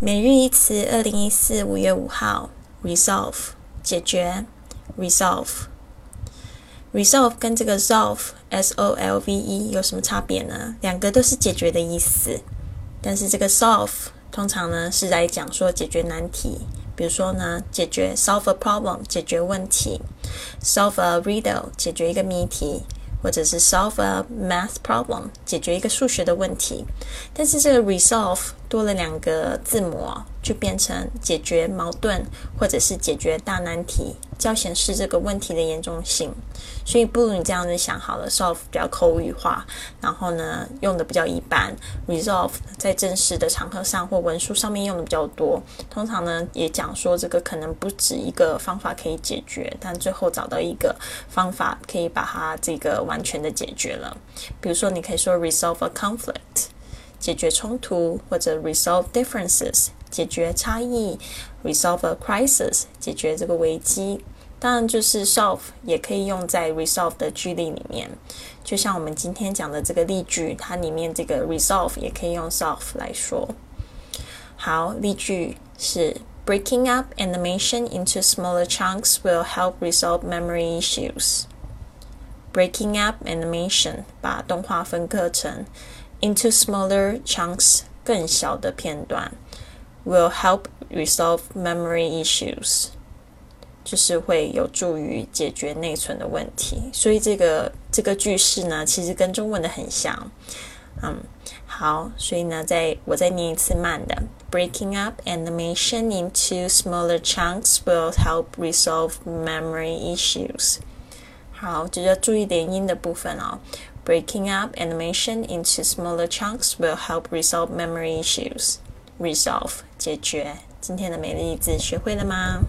每日一词，二零一四五月五号，resolve 解决，resolve，resolve 跟这个 solve s o l v e 有什么差别呢？两个都是解决的意思，但是这个 solve 通常呢是来讲说解决难题，比如说呢解决 solve a problem 解决问题，solve a riddle 解决一个谜题。或者是 solve a math problem 解决一个数学的问题，但是这个 resolve 多了两个字母，就变成解决矛盾或者是解决大难题，较显示这个问题的严重性。所以不如你这样子想好了，solve 比较口语化，然后呢用的比较一般，resolve 在正式的场合上或文书上面用的比较多。通常呢也讲说这个可能不止一个方法可以解决，但最后找到一个方法可以把它这个完全的解决了。比如说你可以说 resolve a conflict，解决冲突，或者 resolve differences，解决差异，resolve a crisis，解决这个危机。当然，就是 solve 也可以用在 resolve 的句例里面，就像我们今天讲的这个例句，它里面这个 resolve 也可以用 solve 来说。好，例句是 breaking up animation into smaller chunks will help resolve memory issues. Breaking up animation 把动画分割成 into smaller chunks 更小的片段 will help resolve memory issues. 就是会有助于解决内存的问题，所以这个这个句式呢，其实跟中文的很像。嗯，好，所以呢，再我再念一次慢的：Breaking up animation into smaller chunks will help resolve memory issues。好，就要注意连音的部分哦。 Breaking up animation into smaller chunks will help resolve memory issues。Resolve 解决。今天的每日一字学会了吗？